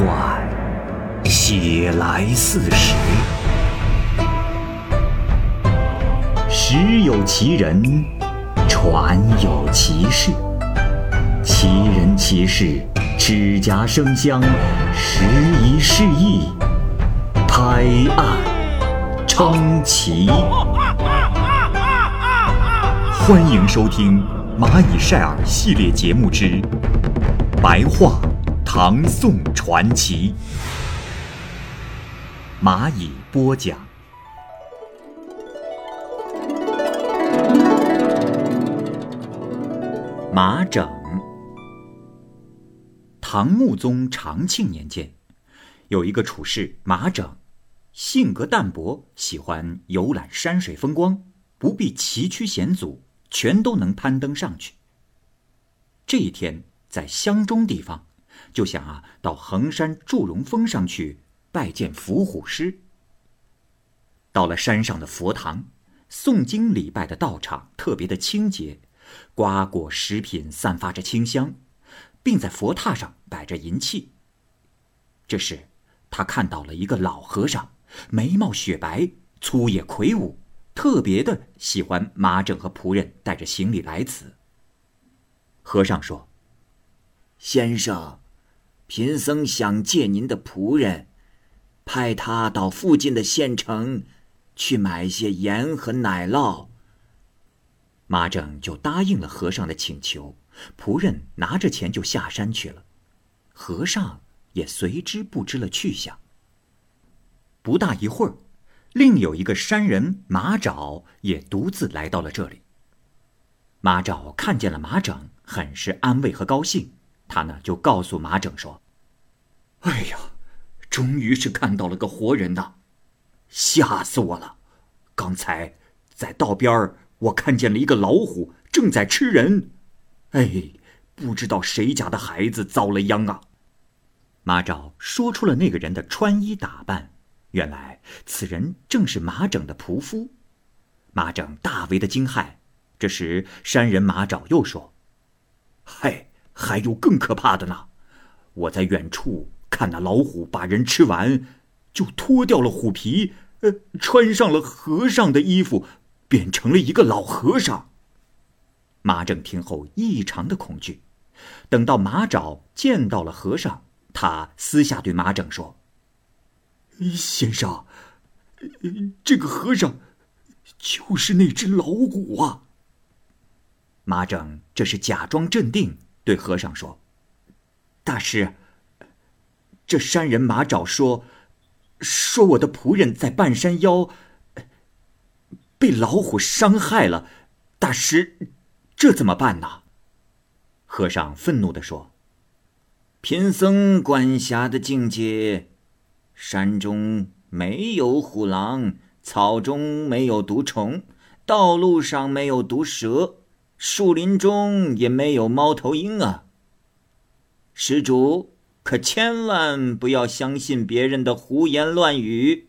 幻，写来似实。时有其人，传有其事。其人其事，指甲生香，时移世易，拍案称奇。欢迎收听《蚂蚁晒尔》系列节目之《白话唐宋传奇》，蚂蚁播讲。马整。唐穆宗长庆年间，有一个处士马整，性格淡泊，喜欢游览山水风光，不必崎岖险阻。全都能攀登上去。这一天在湘中地方，就想啊到衡山祝融峰上去拜见伏虎师。到了山上的佛堂，诵经礼拜的道场特别的清洁，瓜果食品散发着清香，并在佛榻上摆着银器。这时，他看到了一个老和尚，眉毛雪白，粗野魁梧。特别的喜欢马整和仆人带着行李来此。和尚说：“先生，贫僧想借您的仆人，派他到附近的县城去买些盐和奶酪。”马整就答应了和尚的请求，仆人拿着钱就下山去了，和尚也随之不知了去向。不大一会儿。另有一个山人马爪也独自来到了这里。马爪看见了马整，很是安慰和高兴。他呢就告诉马整说：“哎呀，终于是看到了个活人呐，吓死我了！刚才在道边儿，我看见了一个老虎正在吃人。哎，不知道谁家的孩子遭了殃啊！”马爪说出了那个人的穿衣打扮。原来此人正是马整的仆夫，马整大为的惊骇。这时山人马爪又说：“嗨，还有更可怕的呢！我在远处看那老虎把人吃完，就脱掉了虎皮，呃，穿上了和尚的衣服，变成了一个老和尚。”马整听后异常的恐惧。等到马爪见到了和尚，他私下对马整说。先生，这个和尚就是那只老虎啊。马整这是假装镇定，对和尚说：“大师，这山人马爪说，说我的仆人在半山腰被老虎伤害了，大师，这怎么办呢？”和尚愤怒的说：“贫僧管辖的境界。”山中没有虎狼，草中没有毒虫，道路上没有毒蛇，树林中也没有猫头鹰啊！施主可千万不要相信别人的胡言乱语。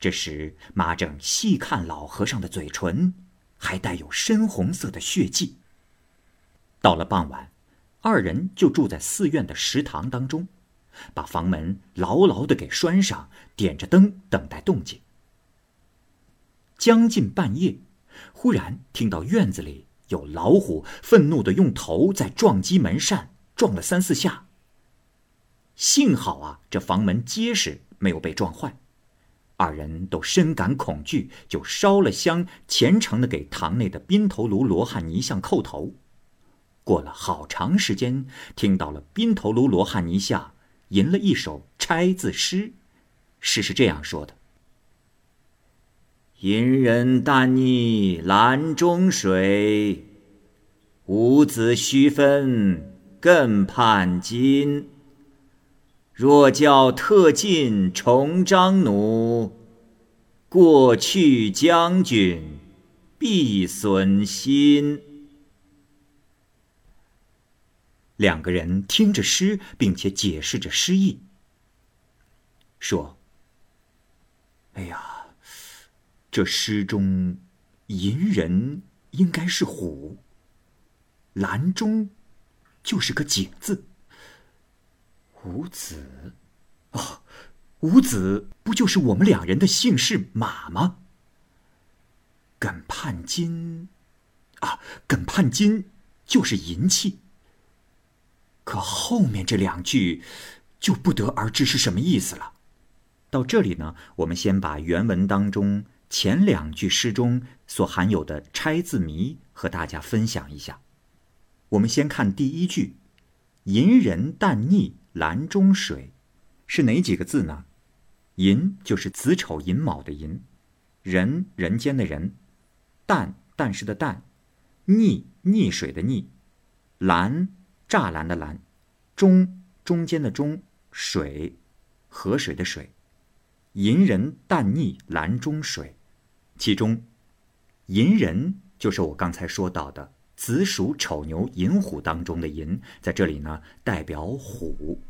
这时，马正细看老和尚的嘴唇，还带有深红色的血迹。到了傍晚，二人就住在寺院的食堂当中。把房门牢牢的给拴上，点着灯等待动静。将近半夜，忽然听到院子里有老虎愤怒的用头在撞击门扇，撞了三四下。幸好啊，这房门结实，没有被撞坏。二人都深感恐惧，就烧了香，虔诚的给堂内的宾头卢罗汉泥像叩头。过了好长时间，听到了宾头卢罗汉泥像。吟了一首拆字诗，诗是这样说的：“隐忍但溺兰中水，伍子胥分更叛金。若教特进重张弩，过去将军必损心。”两个人听着诗，并且解释着诗意，说：“哎呀，这诗中银人应该是虎，兰中就是个井字。五子，哦，五子不就是我们两人的姓氏马吗？艮判金，啊，艮判金就是银器。可后面这两句，就不得而知是什么意思了。到这里呢，我们先把原文当中前两句诗中所含有的拆字谜和大家分享一下。我们先看第一句：“银人淡逆兰中水”，是哪几个字呢？“银”就是子丑寅卯的“寅”，“人”人间的“人”，“淡”淡是的“淡”，“溺”溺水的“溺”，“兰”栅栏的“栏”，“中”中间的“中”，“水”河水的“水”。银人淡溺兰中水，其中，寅人就是我刚才说到的子鼠丑牛寅虎当中的寅，在这里呢代表虎。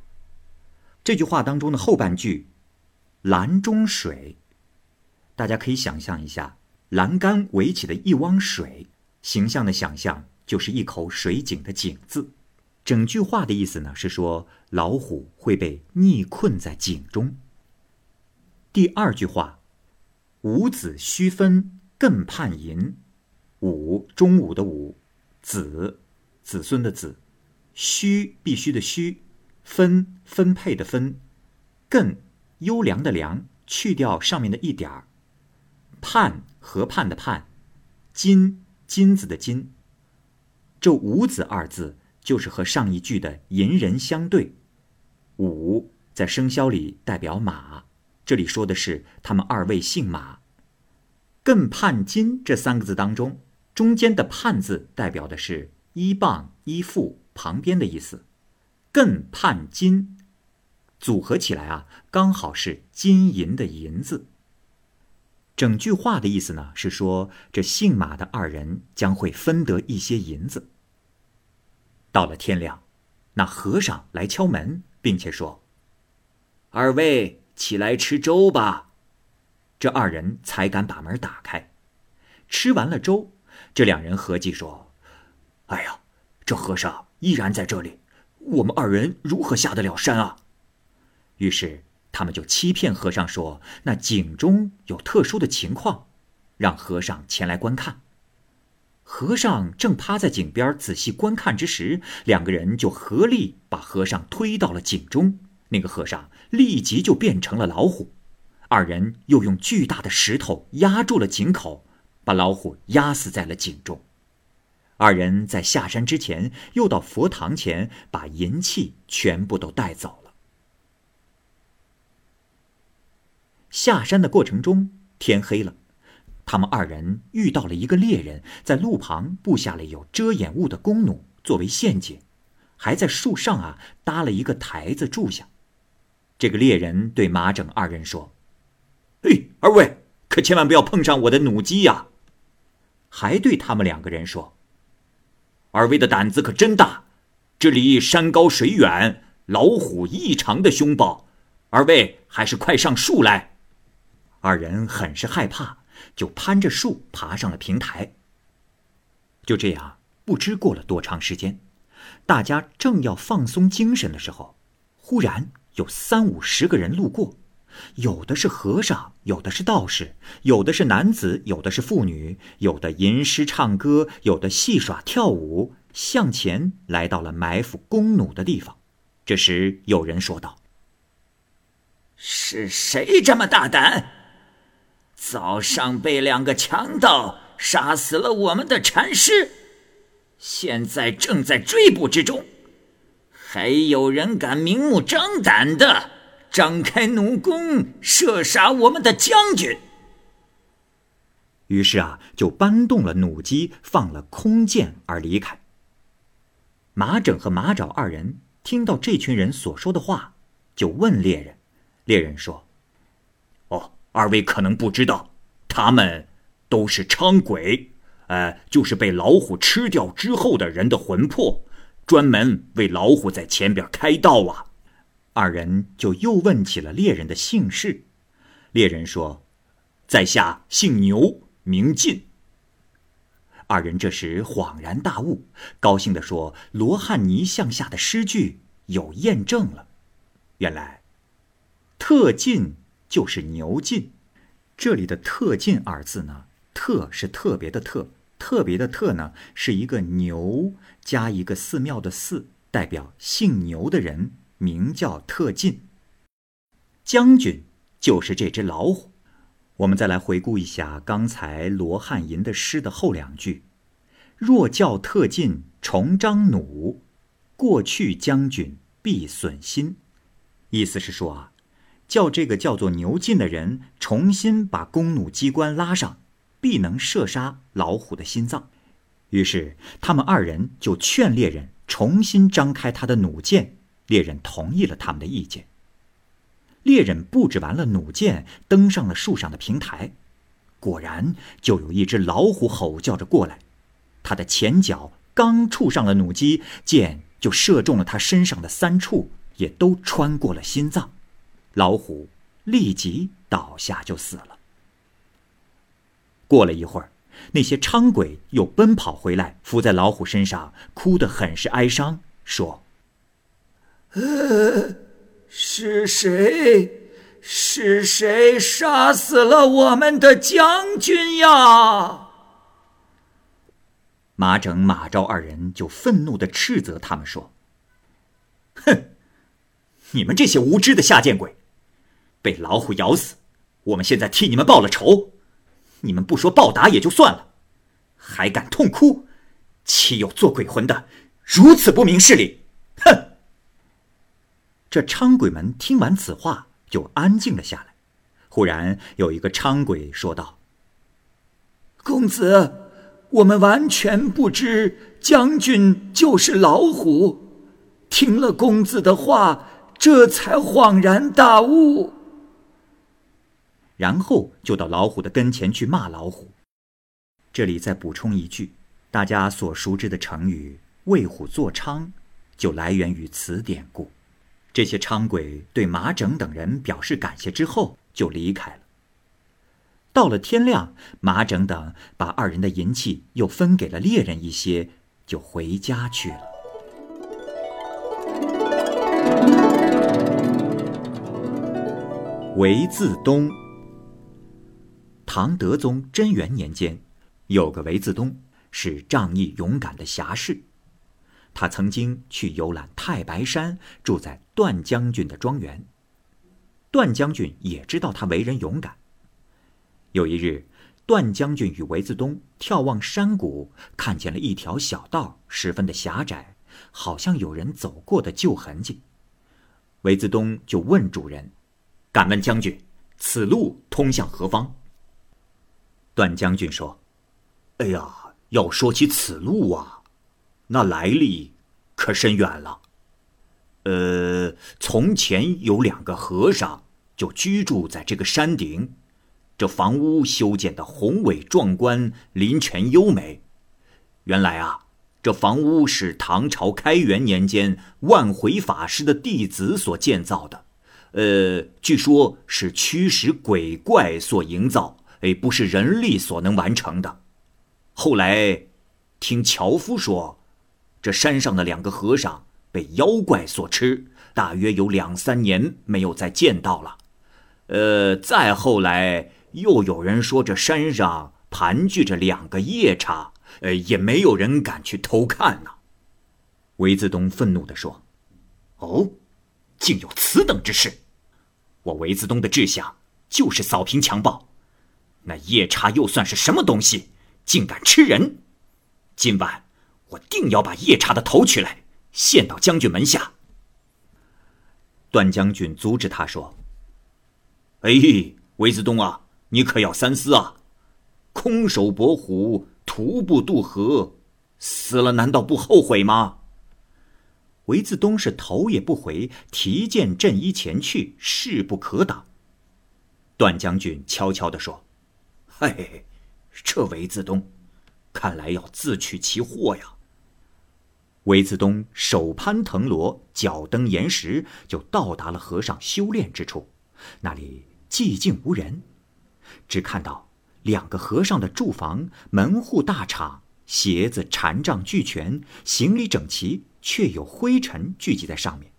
这句话当中的后半句，兰中水，大家可以想象一下，栏杆围起的一汪水，形象的想象就是一口水井的井字。整句话的意思呢是说，老虎会被溺困在井中。第二句话，“五子须分更盼银”，五中午的午，子子孙的子，须必须的须，分分配的分，更优良的良，去掉上面的一点儿，判河畔的判，金金子的金。这五子二字就是和上一句的银人相对，五在生肖里代表马。这里说的是他们二位姓马。艮判金这三个字当中，中间的“判”字代表的是依傍、依附、旁边的意思。艮判金组合起来啊，刚好是金银的“银”字。整句话的意思呢，是说这姓马的二人将会分得一些银子。到了天亮，那和尚来敲门，并且说：“二位。”起来吃粥吧，这二人才敢把门打开。吃完了粥，这两人合计说：“哎呀，这和尚依然在这里，我们二人如何下得了山啊？”于是他们就欺骗和尚说：“那井中有特殊的情况，让和尚前来观看。”和尚正趴在井边仔细观看之时，两个人就合力把和尚推到了井中。那个和尚立即就变成了老虎，二人又用巨大的石头压住了井口，把老虎压死在了井中。二人在下山之前，又到佛堂前把银器全部都带走了。下山的过程中，天黑了，他们二人遇到了一个猎人，在路旁布下了有遮掩物的弓弩作为陷阱，还在树上啊搭了一个台子住下。这个猎人对马整二人说：“嘿，二位可千万不要碰上我的弩机呀！”还对他们两个人说：“二位的胆子可真大，这里山高水远，老虎异常的凶暴，二位还是快上树来。”二人很是害怕，就攀着树爬上了平台。就这样，不知过了多长时间，大家正要放松精神的时候，忽然。有三五十个人路过，有的是和尚，有的是道士，有的是男子，有的是妇女，有的吟诗唱歌，有的戏耍跳舞，向前来到了埋伏弓弩的地方。这时有人说道：“是谁这么大胆？早上被两个强盗杀死了我们的禅师，现在正在追捕之中。”还有人敢明目张胆的张开弩弓射杀我们的将军？于是啊，就搬动了弩机，放了空箭而离开。马整和马爪二人听到这群人所说的话，就问猎人。猎人说：“哦，二位可能不知道，他们都是伥鬼，呃，就是被老虎吃掉之后的人的魂魄。”专门为老虎在前边开道啊！二人就又问起了猎人的姓氏。猎人说：“在下姓牛，名进。”二人这时恍然大悟，高兴地说：“罗汉尼向下的诗句有验证了。”原来，特进就是牛进。这里的“特进”二字呢，“特”是特别的“特”，特别的“特”呢是一个牛加一个寺庙的“寺”，代表姓牛的人，名叫特进。将军就是这只老虎。我们再来回顾一下刚才罗汉吟的诗的后两句：“若教特进重张弩，过去将军必损心。”意思是说啊。叫这个叫做牛进的人重新把弓弩机关拉上，必能射杀老虎的心脏。于是他们二人就劝猎人重新张开他的弩箭，猎人同意了他们的意见。猎人布置完了弩箭，登上了树上的平台，果然就有一只老虎吼叫着过来，他的前脚刚触上了弩机，箭就射中了他身上的三处，也都穿过了心脏。老虎立即倒下就死了。过了一会儿，那些伥鬼又奔跑回来，伏在老虎身上，哭得很是哀伤，说：“呃，是谁？是谁杀死了我们的将军呀？”马整、马昭二人就愤怒地斥责他们说：“哼，你们这些无知的下贱鬼！”被老虎咬死，我们现在替你们报了仇，你们不说报答也就算了，还敢痛哭，岂有做鬼魂的如此不明事理？哼！这伥鬼们听完此话，就安静了下来。忽然有一个伥鬼说道：“公子，我们完全不知将军就是老虎，听了公子的话，这才恍然大悟。”然后就到老虎的跟前去骂老虎。这里再补充一句，大家所熟知的成语“为虎作伥”，就来源于此典故。这些伥鬼对马整等人表示感谢之后，就离开了。到了天亮，马整等把二人的银器又分给了猎人一些，就回家去了。韦自东。唐德宗贞元年间，有个韦自东，是仗义勇敢的侠士。他曾经去游览太白山，住在段将军的庄园。段将军也知道他为人勇敢。有一日，段将军与韦自东眺望山谷，看见了一条小道，十分的狭窄，好像有人走过的旧痕迹。韦自东就问主人：“敢问将军，此路通向何方？”段将军说：“哎呀，要说起此路啊，那来历可深远了。呃，从前有两个和尚就居住在这个山顶，这房屋修建的宏伟壮观，林泉优美。原来啊，这房屋是唐朝开元年间万回法师的弟子所建造的，呃，据说是驱使鬼怪所营造。”哎，不是人力所能完成的。后来，听樵夫说，这山上的两个和尚被妖怪所吃，大约有两三年没有再见到了。呃，再后来又有人说，这山上盘踞着两个夜叉，呃，也没有人敢去偷看呢。韦自东愤怒地说：“哦，竟有此等之事！我韦自东的志向就是扫平强暴。”那夜叉又算是什么东西，竟敢吃人？今晚我定要把夜叉的头取来，献到将军门下。段将军阻止他说：“哎，韦子东啊，你可要三思啊！空手搏虎，徒步渡河，死了难道不后悔吗？”韦子东是头也不回，提剑振衣前去，势不可挡。段将军悄悄地说。嘿，这韦自东，看来要自取其祸呀。韦自东手攀藤萝，脚蹬岩石，就到达了和尚修炼之处。那里寂静无人，只看到两个和尚的住房，门户大敞，鞋子禅杖俱全，行李整齐，却有灰尘聚集在上面。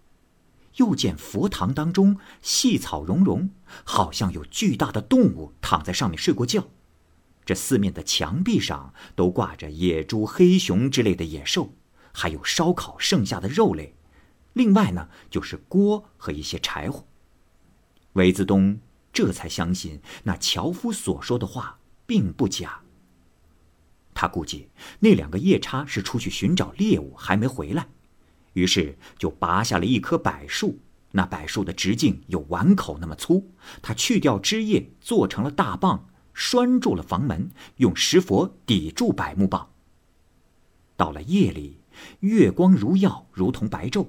又见佛堂当中细草茸茸，好像有巨大的动物躺在上面睡过觉。这四面的墙壁上都挂着野猪、黑熊之类的野兽，还有烧烤剩下的肉类。另外呢，就是锅和一些柴火。韦子东这才相信那樵夫所说的话并不假。他估计那两个夜叉是出去寻找猎物，还没回来，于是就拔下了一棵柏树。那柏树的直径有碗口那么粗，他去掉枝叶，做成了大棒。拴住了房门，用石佛抵住柏木棒。到了夜里，月光如耀，如同白昼。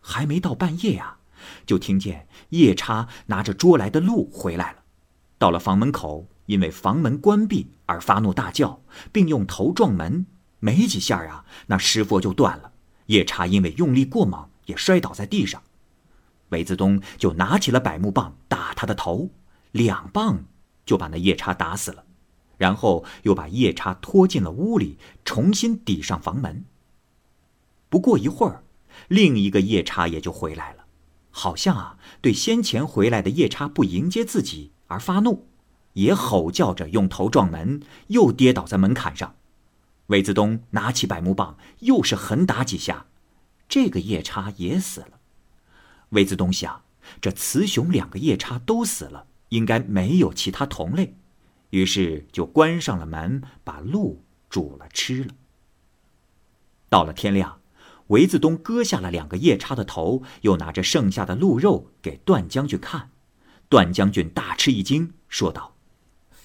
还没到半夜啊，就听见夜叉拿着捉来的鹿回来了。到了房门口，因为房门关闭而发怒大叫，并用头撞门。没几下啊，那石佛就断了。夜叉因为用力过猛，也摔倒在地上。韦子东就拿起了百木棒打他的头，两棒。就把那夜叉打死了，然后又把夜叉拖进了屋里，重新抵上房门。不过一会儿，另一个夜叉也就回来了，好像啊对先前回来的夜叉不迎接自己而发怒，也吼叫着用头撞门，又跌倒在门槛上。韦子东拿起百木棒，又是狠打几下，这个夜叉也死了。韦子东想，这雌雄两个夜叉都死了。应该没有其他同类，于是就关上了门，把鹿煮了吃了。到了天亮，韦子东割下了两个夜叉的头，又拿着剩下的鹿肉给段将军看。段将军大吃一惊，说道：“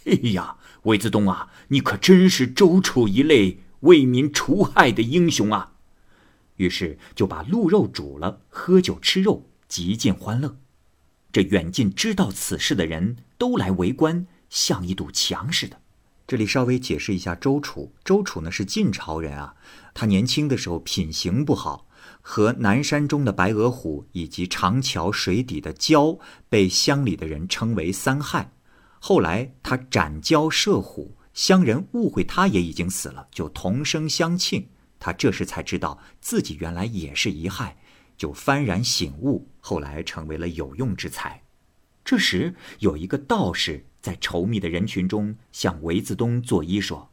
哎呀，韦子东啊，你可真是周楚一类为民除害的英雄啊！”于是就把鹿肉煮了，喝酒吃肉，极尽欢乐。这远近知道此事的人都来围观，像一堵墙似的。这里稍微解释一下周楚。周楚呢是晋朝人啊，他年轻的时候品行不好，和南山中的白额虎以及长桥水底的蛟被乡里的人称为三害。后来他斩蛟射虎，乡人误会他也已经死了，就同声相庆。他这时才知道自己原来也是遗害。就幡然醒悟，后来成为了有用之才。这时有一个道士在稠密的人群中向韦子东作揖说：“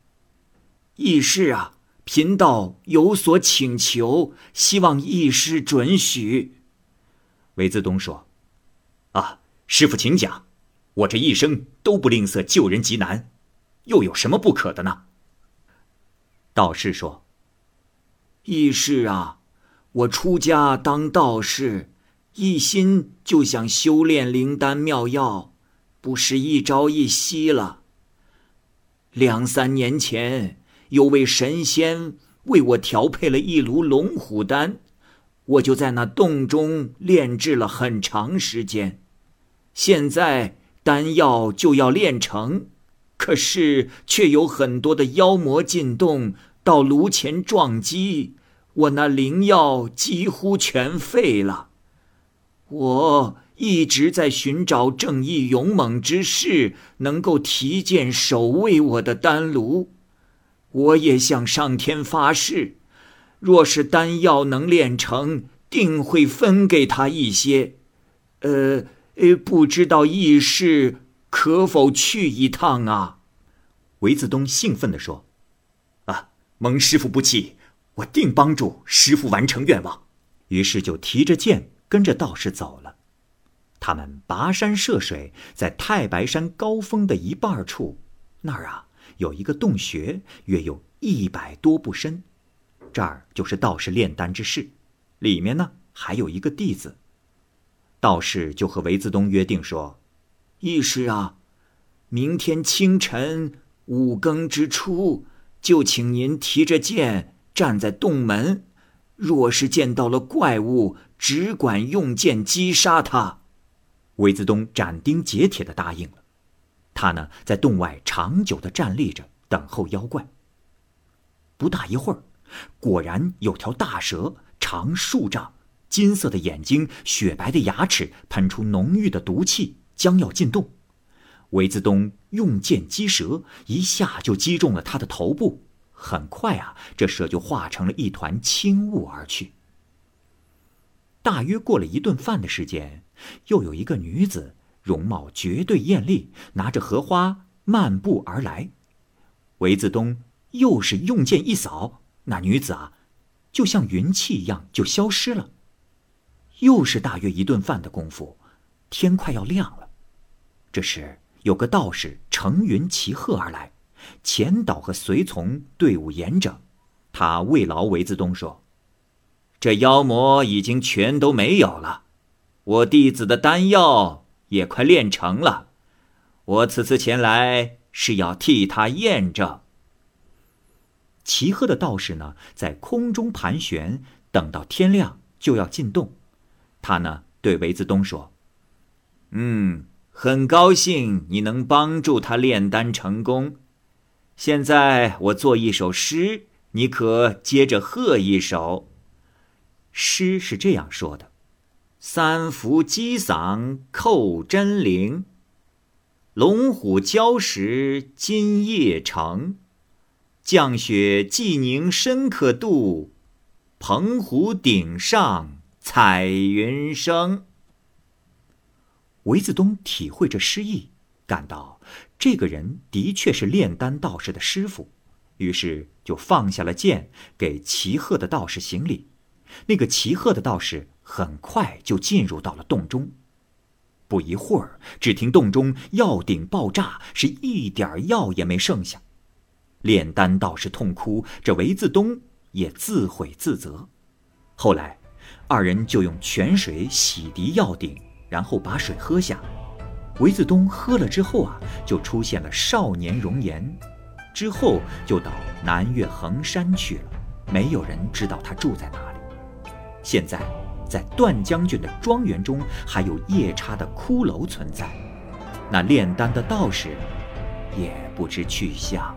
义士啊，贫道有所请求，希望义师准许。”韦子东说：“啊，师傅请讲，我这一生都不吝啬救人急难，又有什么不可的呢？”道士说：“义师啊。”我出家当道士，一心就想修炼灵丹妙药，不是一朝一夕了。两三年前，有位神仙为我调配了一炉龙虎丹，我就在那洞中炼制了很长时间。现在丹药就要炼成，可是却有很多的妖魔进洞，到炉前撞击。我那灵药几乎全废了，我一直在寻找正义勇猛之士，能够提剑守卫我的丹炉。我也向上天发誓，若是丹药能炼成，定会分给他一些。呃呃，不知道义士可否去一趟啊？韦子东兴奋地说：“啊，蒙师傅不弃。”我定帮助师傅完成愿望，于是就提着剑跟着道士走了。他们跋山涉水，在太白山高峰的一半处，那儿啊有一个洞穴，约有一百多步深。这儿就是道士炼丹之室，里面呢还有一个弟子。道士就和韦子东约定说：“义师啊，明天清晨五更之初，就请您提着剑。”站在洞门，若是见到了怪物，只管用剑击杀他。韦子东斩钉截铁的答应了。他呢，在洞外长久的站立着，等候妖怪。不大一会儿，果然有条大蛇，长数丈，金色的眼睛，雪白的牙齿，喷出浓郁的毒气，将要进洞。韦子东用剑击蛇，一下就击中了他的头部。很快啊，这蛇就化成了一团轻雾而去。大约过了一顿饭的时间，又有一个女子，容貌绝对艳丽，拿着荷花漫步而来。韦子东又是用剑一扫，那女子啊，就像云气一样就消失了。又是大约一顿饭的功夫，天快要亮了。这时有个道士乘云骑鹤而来，前导和随从队伍严整。他慰劳韦子东说。这妖魔已经全都没有了，我弟子的丹药也快炼成了，我此次前来是要替他验证。齐鹤的道士呢，在空中盘旋，等到天亮就要进洞。他呢，对韦子东说：“嗯，很高兴你能帮助他炼丹成功。现在我做一首诗，你可接着和一首。”诗是这样说的：“三伏击嗓叩真灵，龙虎交时今夜成。降雪既凝深可度，澎湖顶上彩云生。”韦子东体会这诗意，感到这个人的确是炼丹道士的师傅，于是就放下了剑，给齐鹤的道士行礼。那个骑鹤的道士很快就进入到了洞中，不一会儿，只听洞中药鼎爆炸，是一点药也没剩下。炼丹道士痛哭，这韦自东也自悔自责。后来，二人就用泉水洗涤药鼎，然后把水喝下。韦自东喝了之后啊，就出现了少年容颜，之后就到南岳衡山去了。没有人知道他住在哪里。现在，在段将军的庄园中，还有夜叉的骷髅存在。那炼丹的道士，也不知去向。